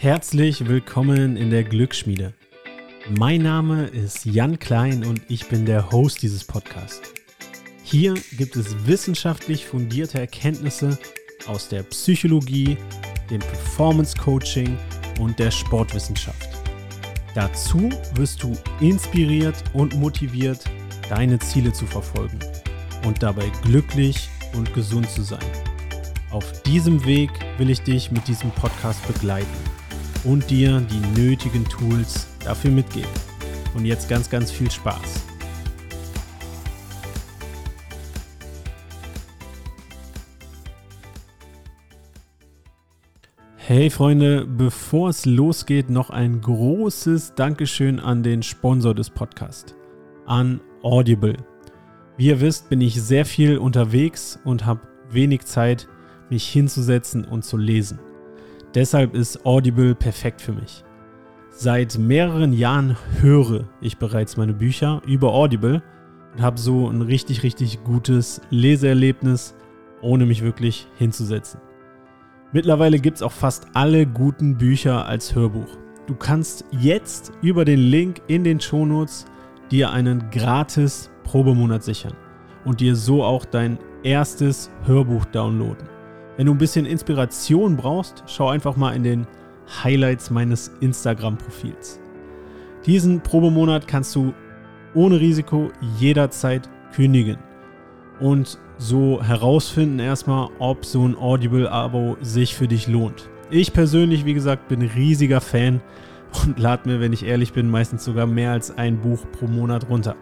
Herzlich willkommen in der Glücksschmiede. Mein Name ist Jan Klein und ich bin der Host dieses Podcasts. Hier gibt es wissenschaftlich fundierte Erkenntnisse aus der Psychologie, dem Performance Coaching und der Sportwissenschaft. Dazu wirst du inspiriert und motiviert, deine Ziele zu verfolgen und dabei glücklich und gesund zu sein. Auf diesem Weg will ich dich mit diesem Podcast begleiten und dir die nötigen Tools dafür mitgeben. Und jetzt ganz, ganz viel Spaß. Hey Freunde, bevor es losgeht, noch ein großes Dankeschön an den Sponsor des Podcasts, an Audible. Wie ihr wisst, bin ich sehr viel unterwegs und habe wenig Zeit, mich hinzusetzen und zu lesen. Deshalb ist Audible perfekt für mich. Seit mehreren Jahren höre ich bereits meine Bücher über Audible und habe so ein richtig, richtig gutes Leseerlebnis, ohne mich wirklich hinzusetzen. Mittlerweile gibt es auch fast alle guten Bücher als Hörbuch. Du kannst jetzt über den Link in den Shownotes dir einen gratis Probemonat sichern und dir so auch dein erstes Hörbuch downloaden. Wenn du ein bisschen Inspiration brauchst, schau einfach mal in den Highlights meines Instagram-Profils. Diesen Probemonat kannst du ohne Risiko jederzeit kündigen und so herausfinden erstmal, ob so ein Audible-Abo sich für dich lohnt. Ich persönlich, wie gesagt, bin riesiger Fan und lade mir, wenn ich ehrlich bin, meistens sogar mehr als ein Buch pro Monat runter.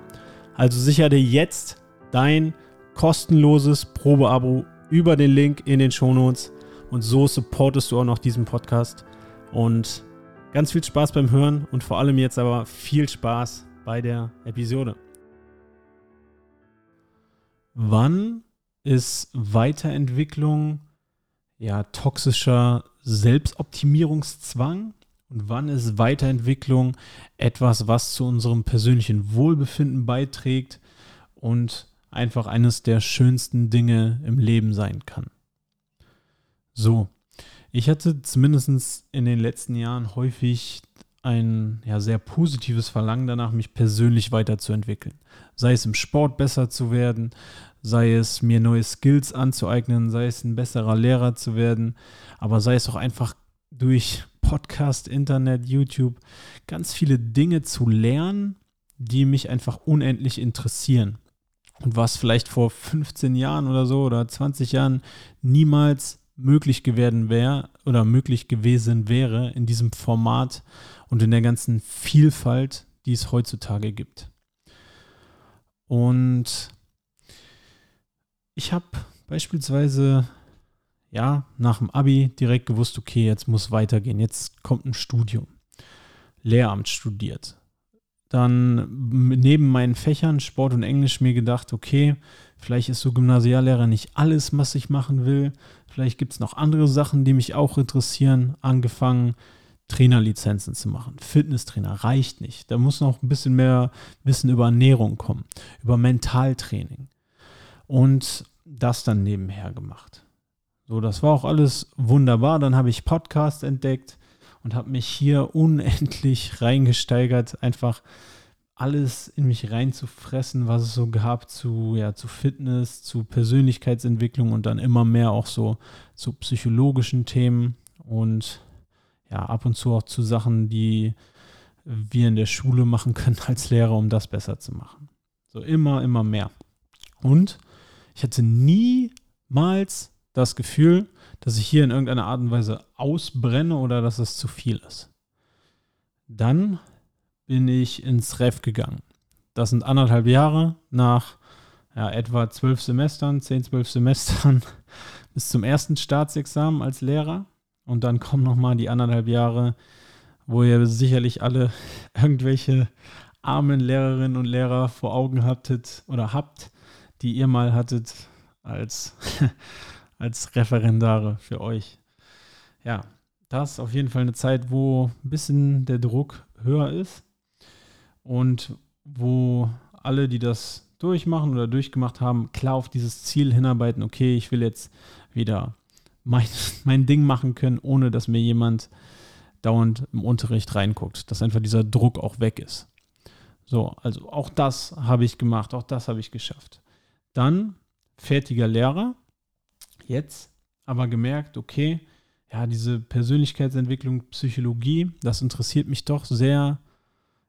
Also sicher dir jetzt dein kostenloses Probeabo über den Link in den Shownotes. Und so supportest du auch noch diesen Podcast. Und ganz viel Spaß beim Hören und vor allem jetzt aber viel Spaß bei der Episode. Wann ist Weiterentwicklung ja toxischer Selbstoptimierungszwang und wann ist Weiterentwicklung etwas, was zu unserem persönlichen Wohlbefinden beiträgt und einfach eines der schönsten Dinge im Leben sein kann. So, ich hatte zumindest in den letzten Jahren häufig ein ja, sehr positives Verlangen danach, mich persönlich weiterzuentwickeln. Sei es im Sport besser zu werden, sei es mir neue Skills anzueignen, sei es ein besserer Lehrer zu werden, aber sei es auch einfach durch Podcast, Internet, YouTube ganz viele Dinge zu lernen, die mich einfach unendlich interessieren. Und was vielleicht vor 15 Jahren oder so oder 20 Jahren niemals möglich gewesen wäre oder möglich gewesen wäre in diesem Format und in der ganzen Vielfalt, die es heutzutage gibt. Und ich habe beispielsweise ja nach dem Abi direkt gewusst, okay, jetzt muss weitergehen, jetzt kommt ein Studium. Lehramt studiert, dann neben meinen Fächern Sport und Englisch mir gedacht, okay, vielleicht ist so Gymnasiallehrer nicht alles, was ich machen will. Vielleicht gibt es noch andere Sachen, die mich auch interessieren. Angefangen, Trainerlizenzen zu machen. Fitnesstrainer reicht nicht. Da muss noch ein bisschen mehr Wissen über Ernährung kommen, über Mentaltraining. Und das dann nebenher gemacht. So, das war auch alles wunderbar. Dann habe ich Podcast entdeckt und habe mich hier unendlich reingesteigert, einfach alles in mich reinzufressen, was es so gab zu, ja, zu Fitness, zu Persönlichkeitsentwicklung und dann immer mehr auch so zu psychologischen Themen und ja, ab und zu auch zu Sachen, die wir in der Schule machen können als Lehrer, um das besser zu machen. So immer, immer mehr. Und ich hatte niemals das Gefühl, dass ich hier in irgendeiner Art und Weise ausbrenne oder dass es zu viel ist. Dann bin ich ins Ref gegangen. Das sind anderthalb Jahre nach ja, etwa zwölf Semestern, zehn, zwölf Semestern bis zum ersten Staatsexamen als Lehrer. Und dann kommen nochmal die anderthalb Jahre, wo ihr sicherlich alle irgendwelche armen Lehrerinnen und Lehrer vor Augen hattet oder habt, die ihr mal hattet als als Referendare für euch. Ja, das ist auf jeden Fall eine Zeit, wo ein bisschen der Druck höher ist und wo alle, die das durchmachen oder durchgemacht haben, klar auf dieses Ziel hinarbeiten, okay, ich will jetzt wieder mein, mein Ding machen können, ohne dass mir jemand dauernd im Unterricht reinguckt, dass einfach dieser Druck auch weg ist. So, also auch das habe ich gemacht, auch das habe ich geschafft. Dann fertiger Lehrer, jetzt aber gemerkt, okay, ja, diese Persönlichkeitsentwicklung, Psychologie, das interessiert mich doch sehr,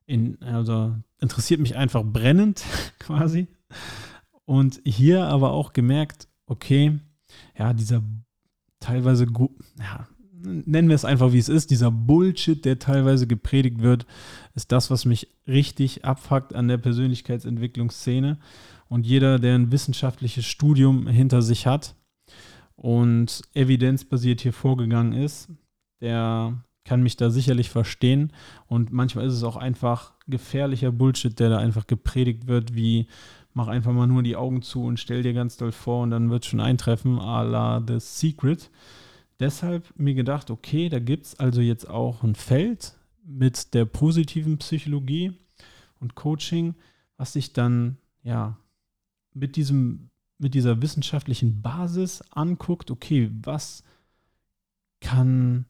in, also interessiert mich einfach brennend quasi. Und hier aber auch gemerkt, okay, ja, dieser teilweise, ja, nennen wir es einfach wie es ist, dieser Bullshit, der teilweise gepredigt wird, ist das, was mich richtig abfuckt an der Persönlichkeitsentwicklungsszene. Und jeder, der ein wissenschaftliches Studium hinter sich hat und evidenzbasiert hier vorgegangen ist, der kann mich da sicherlich verstehen. Und manchmal ist es auch einfach gefährlicher Bullshit, der da einfach gepredigt wird, wie mach einfach mal nur die Augen zu und stell dir ganz doll vor und dann wird schon eintreffen, a la The Secret. Deshalb mir gedacht, okay, da gibt es also jetzt auch ein Feld mit der positiven Psychologie und Coaching, was sich dann ja mit diesem mit dieser wissenschaftlichen Basis anguckt, okay, was kann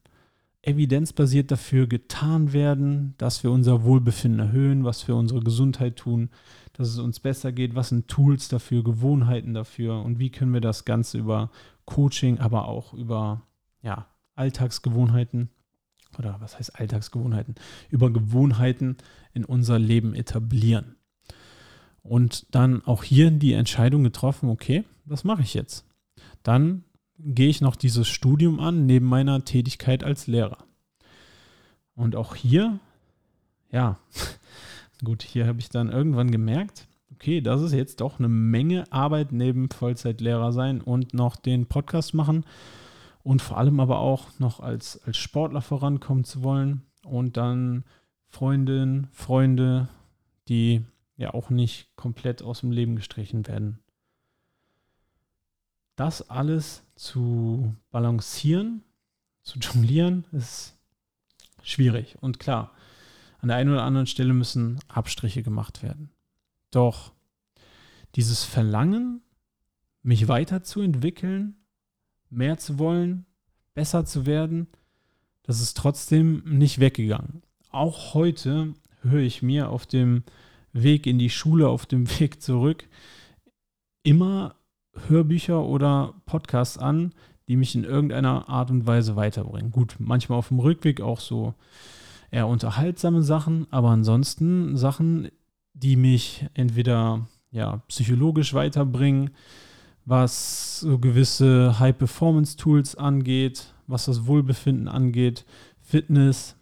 evidenzbasiert dafür getan werden, dass wir unser Wohlbefinden erhöhen, was wir unsere Gesundheit tun, dass es uns besser geht, was sind Tools dafür, Gewohnheiten dafür und wie können wir das Ganze über Coaching, aber auch über ja, Alltagsgewohnheiten oder was heißt Alltagsgewohnheiten, über Gewohnheiten in unser Leben etablieren. Und dann auch hier die Entscheidung getroffen, okay, was mache ich jetzt? Dann gehe ich noch dieses Studium an, neben meiner Tätigkeit als Lehrer. Und auch hier, ja, gut, hier habe ich dann irgendwann gemerkt, okay, das ist jetzt doch eine Menge Arbeit neben Vollzeitlehrer sein und noch den Podcast machen und vor allem aber auch noch als, als Sportler vorankommen zu wollen und dann Freundinnen, Freunde, die ja auch nicht komplett aus dem Leben gestrichen werden. Das alles zu balancieren, zu jonglieren, ist schwierig. Und klar, an der einen oder anderen Stelle müssen Abstriche gemacht werden. Doch dieses Verlangen, mich weiterzuentwickeln, mehr zu wollen, besser zu werden, das ist trotzdem nicht weggegangen. Auch heute höre ich mir auf dem Weg in die Schule, auf dem Weg zurück immer Hörbücher oder Podcasts an, die mich in irgendeiner Art und Weise weiterbringen. Gut, manchmal auf dem Rückweg auch so eher unterhaltsame Sachen, aber ansonsten Sachen, die mich entweder ja, psychologisch weiterbringen, was so gewisse High-Performance-Tools angeht, was das Wohlbefinden angeht, Fitness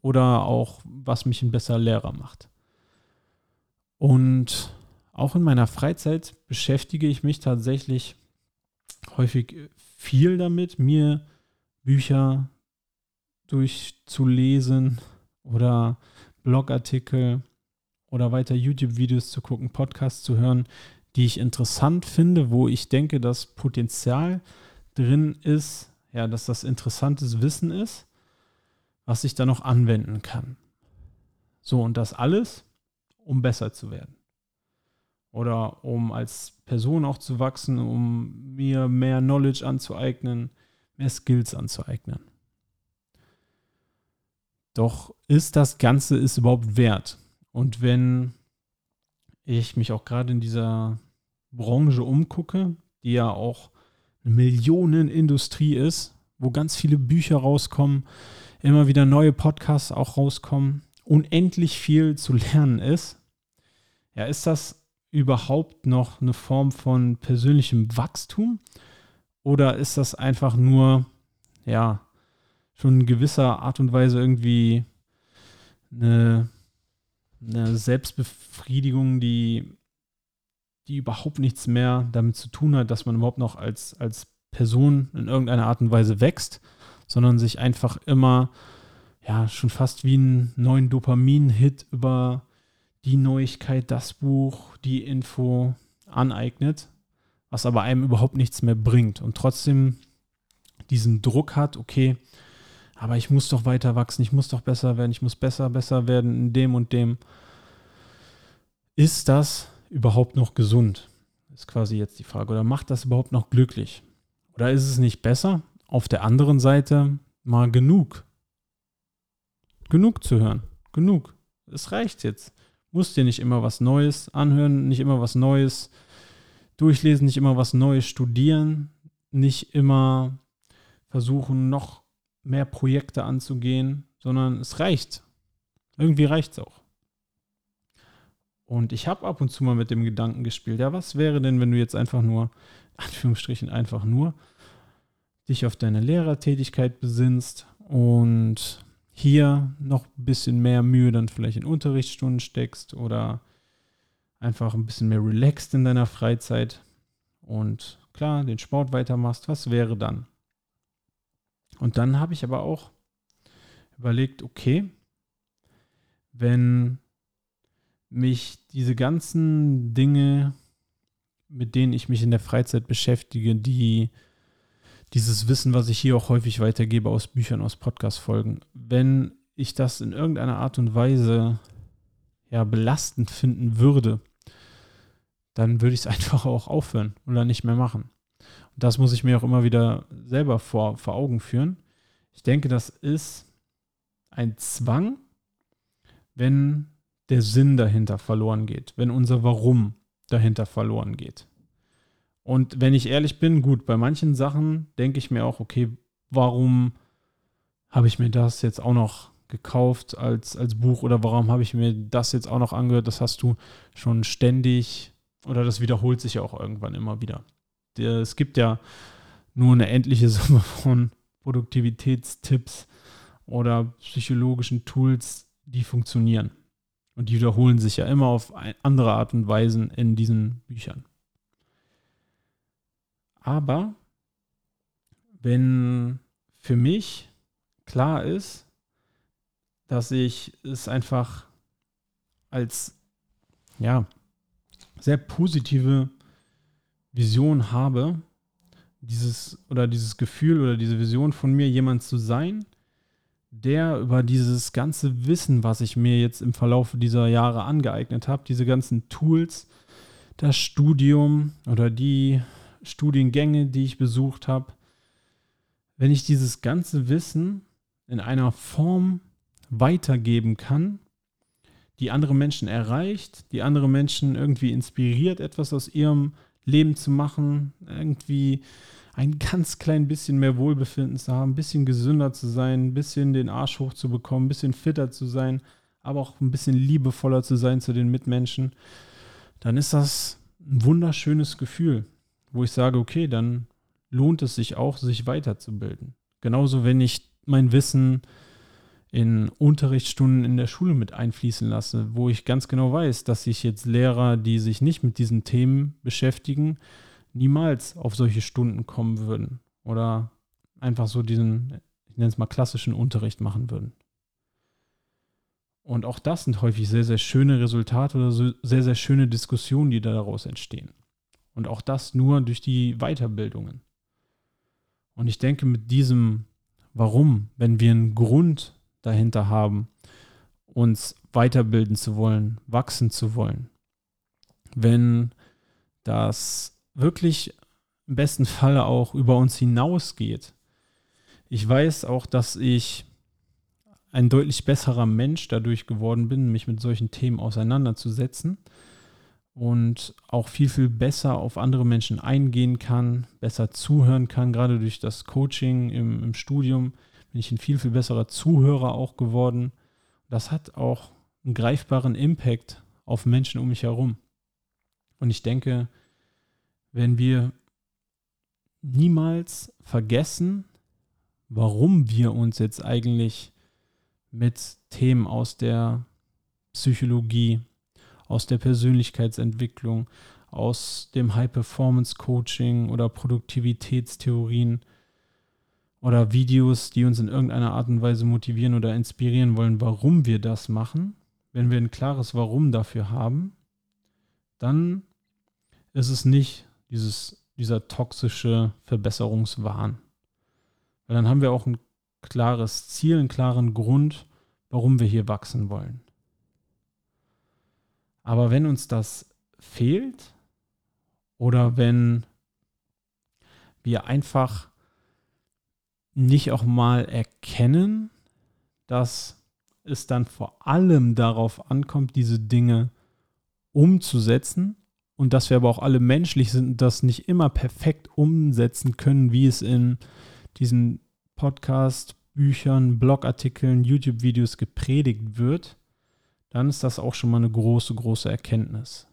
oder auch was mich ein besserer Lehrer macht. Und auch in meiner Freizeit beschäftige ich mich tatsächlich häufig viel damit, mir Bücher durchzulesen oder Blogartikel oder weiter YouTube-Videos zu gucken, Podcasts zu hören, die ich interessant finde, wo ich denke, dass Potenzial drin ist, ja, dass das interessantes Wissen ist, was ich dann noch anwenden kann. So, und das alles, um besser zu werden. Oder um als Person auch zu wachsen, um mir mehr Knowledge anzueignen, mehr Skills anzueignen. Doch ist das Ganze ist überhaupt wert? Und wenn ich mich auch gerade in dieser Branche umgucke, die ja auch eine Millionenindustrie ist, wo ganz viele Bücher rauskommen, immer wieder neue Podcasts auch rauskommen, unendlich viel zu lernen ist, ja, ist das überhaupt noch eine Form von persönlichem Wachstum? Oder ist das einfach nur, ja, schon in gewisser Art und Weise irgendwie eine, eine Selbstbefriedigung, die, die überhaupt nichts mehr damit zu tun hat, dass man überhaupt noch als, als Person in irgendeiner Art und Weise wächst, sondern sich einfach immer, ja, schon fast wie einen neuen Dopamin-Hit über die Neuigkeit, das Buch, die Info aneignet, was aber einem überhaupt nichts mehr bringt und trotzdem diesen Druck hat, okay, aber ich muss doch weiter wachsen, ich muss doch besser werden, ich muss besser, besser werden in dem und dem. Ist das überhaupt noch gesund? Ist quasi jetzt die Frage. Oder macht das überhaupt noch glücklich? Oder ist es nicht besser, auf der anderen Seite mal genug genug zu hören. Genug. Es reicht jetzt. Musst dir nicht immer was Neues anhören, nicht immer was Neues durchlesen, nicht immer was Neues studieren, nicht immer versuchen, noch mehr Projekte anzugehen, sondern es reicht. Irgendwie reicht es auch. Und ich habe ab und zu mal mit dem Gedanken gespielt, ja, was wäre denn, wenn du jetzt einfach nur, Anführungsstrichen einfach nur, dich auf deine Lehrertätigkeit besinnst und hier noch ein bisschen mehr Mühe dann vielleicht in Unterrichtsstunden steckst oder einfach ein bisschen mehr relaxed in deiner Freizeit und klar, den Sport weitermachst, was wäre dann? Und dann habe ich aber auch überlegt, okay, wenn mich diese ganzen Dinge, mit denen ich mich in der Freizeit beschäftige, die dieses Wissen, was ich hier auch häufig weitergebe aus Büchern, aus Podcast-Folgen, wenn ich das in irgendeiner Art und Weise ja belastend finden würde, dann würde ich es einfach auch aufhören oder nicht mehr machen. Und das muss ich mir auch immer wieder selber vor, vor Augen führen. Ich denke, das ist ein Zwang, wenn der Sinn dahinter verloren geht, wenn unser Warum dahinter verloren geht. Und wenn ich ehrlich bin, gut, bei manchen Sachen denke ich mir auch, okay, warum habe ich mir das jetzt auch noch gekauft als, als Buch oder warum habe ich mir das jetzt auch noch angehört? Das hast du schon ständig oder das wiederholt sich ja auch irgendwann immer wieder. Es gibt ja nur eine endliche Summe von Produktivitätstipps oder psychologischen Tools, die funktionieren. Und die wiederholen sich ja immer auf andere Art und Weise in diesen Büchern. Aber wenn für mich klar ist, dass ich es einfach als ja, sehr positive Vision habe, dieses oder dieses Gefühl oder diese Vision von mir, jemand zu sein, der über dieses ganze Wissen, was ich mir jetzt im Verlauf dieser Jahre angeeignet habe, diese ganzen Tools, das Studium oder die Studiengänge, die ich besucht habe, wenn ich dieses ganze Wissen in einer Form weitergeben kann, die andere Menschen erreicht, die andere Menschen irgendwie inspiriert, etwas aus ihrem Leben zu machen, irgendwie ein ganz klein bisschen mehr Wohlbefinden zu haben, ein bisschen gesünder zu sein, ein bisschen den Arsch hochzubekommen, ein bisschen fitter zu sein, aber auch ein bisschen liebevoller zu sein zu den Mitmenschen, dann ist das ein wunderschönes Gefühl, wo ich sage, okay, dann lohnt es sich auch, sich weiterzubilden. Genauso, wenn ich mein Wissen in Unterrichtsstunden in der Schule mit einfließen lasse, wo ich ganz genau weiß, dass sich jetzt Lehrer, die sich nicht mit diesen Themen beschäftigen, niemals auf solche Stunden kommen würden oder einfach so diesen, ich nenne es mal klassischen Unterricht machen würden. Und auch das sind häufig sehr, sehr schöne Resultate oder sehr, sehr schöne Diskussionen, die daraus entstehen. Und auch das nur durch die Weiterbildungen. Und ich denke, mit diesem Warum, wenn wir einen Grund dahinter haben, uns weiterbilden zu wollen, wachsen zu wollen. Wenn das wirklich im besten Falle auch über uns hinausgeht. Ich weiß auch, dass ich ein deutlich besserer Mensch dadurch geworden bin, mich mit solchen Themen auseinanderzusetzen und auch viel, viel besser auf andere Menschen eingehen kann, besser zuhören kann, gerade durch das Coaching im, im Studium bin ich ein viel, viel besserer Zuhörer auch geworden. Das hat auch einen greifbaren Impact auf Menschen um mich herum. Und ich denke, wenn wir niemals vergessen, warum wir uns jetzt eigentlich mit Themen aus der Psychologie, aus der Persönlichkeitsentwicklung, aus dem High-Performance-Coaching oder Produktivitätstheorien oder Videos, die uns in irgendeiner Art und Weise motivieren oder inspirieren wollen, warum wir das machen, wenn wir ein klares Warum dafür haben, dann ist es nicht dieses, dieser toxische Verbesserungswahn. Weil dann haben wir auch ein klares Ziel, einen klaren Grund, warum wir hier wachsen wollen. Aber wenn uns das fehlt oder wenn wir einfach nicht auch mal erkennen, dass es dann vor allem darauf ankommt, diese Dinge umzusetzen und dass wir aber auch alle menschlich sind und das nicht immer perfekt umsetzen können, wie es in diesen Podcast, Büchern, Blogartikeln, YouTube-Videos gepredigt wird, dann ist das auch schon mal eine große, große Erkenntnis.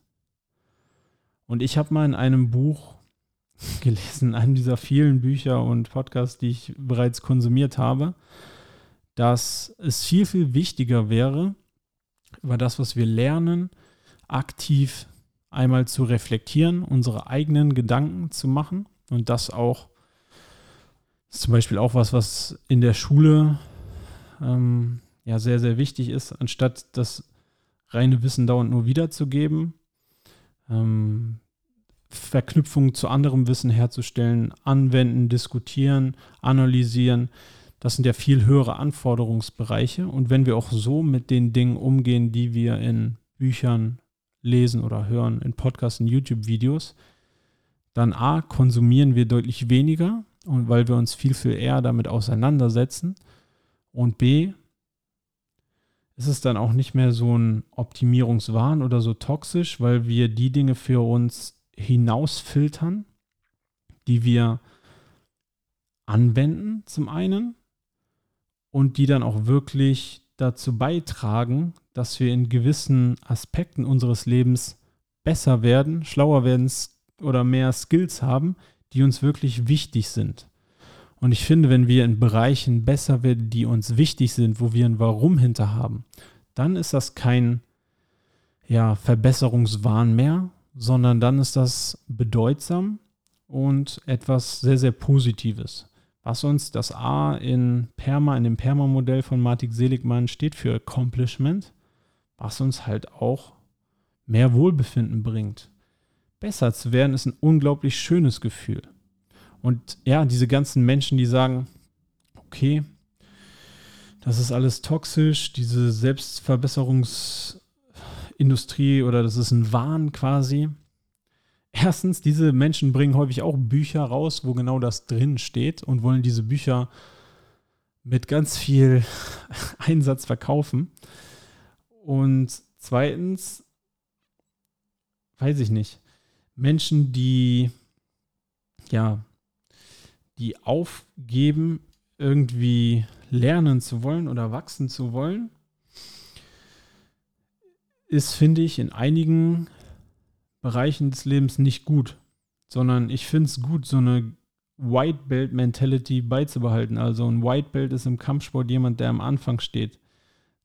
Und ich habe mal in einem Buch gelesen, in einem dieser vielen Bücher und Podcasts, die ich bereits konsumiert habe, dass es viel, viel wichtiger wäre, über das, was wir lernen, aktiv einmal zu reflektieren, unsere eigenen Gedanken zu machen und das auch ist zum Beispiel auch was, was in der Schule ähm, ja sehr, sehr wichtig ist, anstatt das reine Wissen dauernd nur wiederzugeben, ähm, Verknüpfungen zu anderem Wissen herzustellen, anwenden, diskutieren, analysieren. Das sind ja viel höhere Anforderungsbereiche. Und wenn wir auch so mit den Dingen umgehen, die wir in Büchern lesen oder hören, in Podcasts, in YouTube-Videos, dann A, konsumieren wir deutlich weniger weil wir uns viel, viel eher damit auseinandersetzen. Und B, ist es dann auch nicht mehr so ein Optimierungswahn oder so toxisch, weil wir die Dinge für uns hinausfiltern, die wir anwenden zum einen und die dann auch wirklich dazu beitragen, dass wir in gewissen Aspekten unseres Lebens besser werden, schlauer werden oder mehr Skills haben, die uns wirklich wichtig sind. Und ich finde, wenn wir in Bereichen besser werden, die uns wichtig sind, wo wir ein Warum hinter haben, dann ist das kein ja, Verbesserungswahn mehr, sondern dann ist das bedeutsam und etwas sehr, sehr Positives. Was uns das A in Perma, in dem Perma-Modell von Martin Seligmann steht für Accomplishment, was uns halt auch mehr Wohlbefinden bringt besser zu werden, ist ein unglaublich schönes Gefühl. Und ja, diese ganzen Menschen, die sagen, okay, das ist alles toxisch, diese Selbstverbesserungsindustrie oder das ist ein Wahn quasi. Erstens, diese Menschen bringen häufig auch Bücher raus, wo genau das drin steht und wollen diese Bücher mit ganz viel Einsatz verkaufen. Und zweitens, weiß ich nicht, Menschen, die ja, die aufgeben, irgendwie lernen zu wollen oder wachsen zu wollen, ist, finde ich, in einigen Bereichen des Lebens nicht gut, sondern ich finde es gut, so eine White Belt Mentality beizubehalten. Also ein White Belt ist im Kampfsport jemand, der am Anfang steht,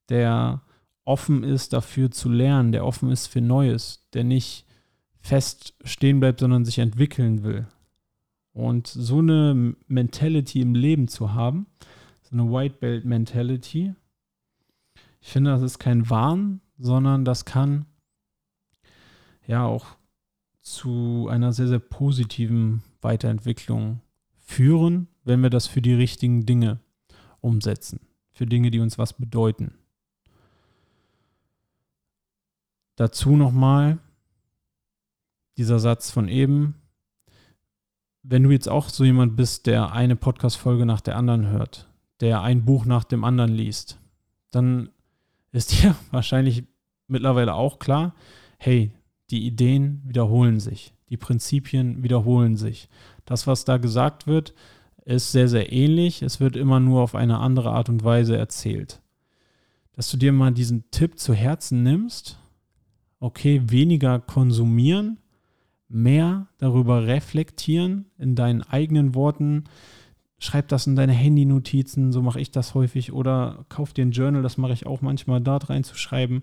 der offen ist dafür zu lernen, der offen ist für Neues, der nicht fest stehen bleibt, sondern sich entwickeln will. Und so eine Mentality im Leben zu haben, so eine White Belt Mentality, ich finde, das ist kein Wahn, sondern das kann ja auch zu einer sehr, sehr positiven Weiterentwicklung führen, wenn wir das für die richtigen Dinge umsetzen, für Dinge, die uns was bedeuten. Dazu nochmal, dieser Satz von eben, wenn du jetzt auch so jemand bist, der eine Podcast-Folge nach der anderen hört, der ein Buch nach dem anderen liest, dann ist dir wahrscheinlich mittlerweile auch klar, hey, die Ideen wiederholen sich, die Prinzipien wiederholen sich. Das, was da gesagt wird, ist sehr, sehr ähnlich. Es wird immer nur auf eine andere Art und Weise erzählt. Dass du dir mal diesen Tipp zu Herzen nimmst, okay, weniger konsumieren, mehr darüber reflektieren in deinen eigenen Worten. Schreib das in deine Handy-Notizen, so mache ich das häufig. Oder kauf dir ein Journal, das mache ich auch manchmal, dort reinzuschreiben.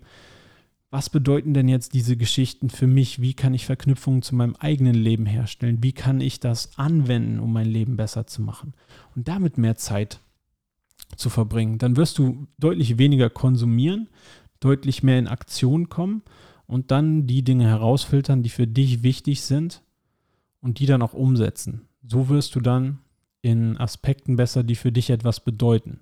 Was bedeuten denn jetzt diese Geschichten für mich? Wie kann ich Verknüpfungen zu meinem eigenen Leben herstellen? Wie kann ich das anwenden, um mein Leben besser zu machen? Und damit mehr Zeit zu verbringen. Dann wirst du deutlich weniger konsumieren, deutlich mehr in Aktion kommen und dann die Dinge herausfiltern, die für dich wichtig sind und die dann auch umsetzen. So wirst du dann in Aspekten besser, die für dich etwas bedeuten.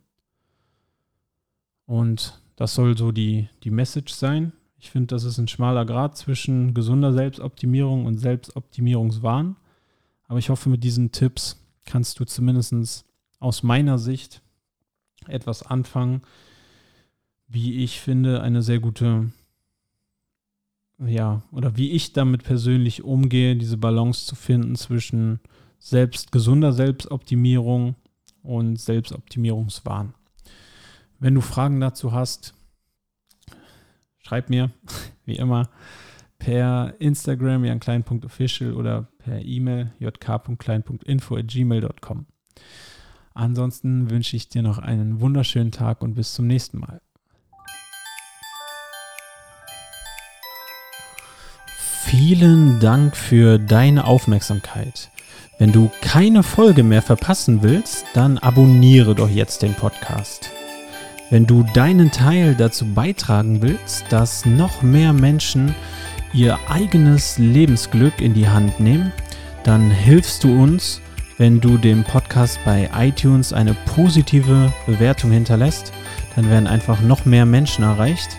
Und das soll so die, die Message sein. Ich finde, das ist ein schmaler Grad zwischen gesunder Selbstoptimierung und Selbstoptimierungswahn. Aber ich hoffe, mit diesen Tipps kannst du zumindest aus meiner Sicht etwas anfangen, wie ich finde, eine sehr gute, ja, oder wie ich damit persönlich umgehe, diese Balance zu finden zwischen selbst gesunder Selbstoptimierung und Selbstoptimierungswahn. Wenn du Fragen dazu hast, schreib mir, wie immer, per Instagram janklein.official oder per E-Mail jk.klein.info.gmail.com. Ansonsten wünsche ich dir noch einen wunderschönen Tag und bis zum nächsten Mal. Vielen Dank für deine Aufmerksamkeit. Wenn du keine Folge mehr verpassen willst, dann abonniere doch jetzt den Podcast. Wenn du deinen Teil dazu beitragen willst, dass noch mehr Menschen ihr eigenes Lebensglück in die Hand nehmen, dann hilfst du uns, wenn du dem Podcast bei iTunes eine positive Bewertung hinterlässt. Dann werden einfach noch mehr Menschen erreicht.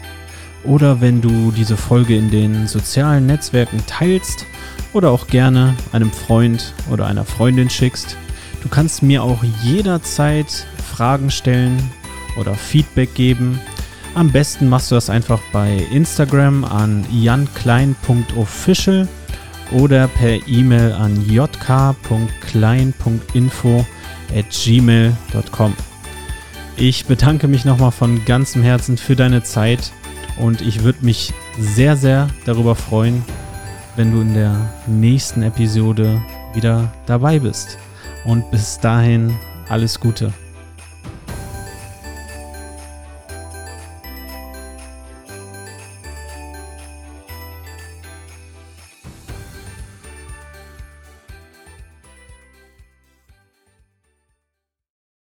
Oder wenn du diese Folge in den sozialen Netzwerken teilst oder auch gerne einem Freund oder einer Freundin schickst. Du kannst mir auch jederzeit Fragen stellen oder Feedback geben am besten machst du das einfach bei Instagram an janklein.official oder per E-Mail an jk.klein.info at gmail.com. Ich bedanke mich nochmal von ganzem Herzen für deine Zeit und ich würde mich sehr, sehr darüber freuen, wenn du in der nächsten Episode wieder dabei bist. Und bis dahin alles Gute.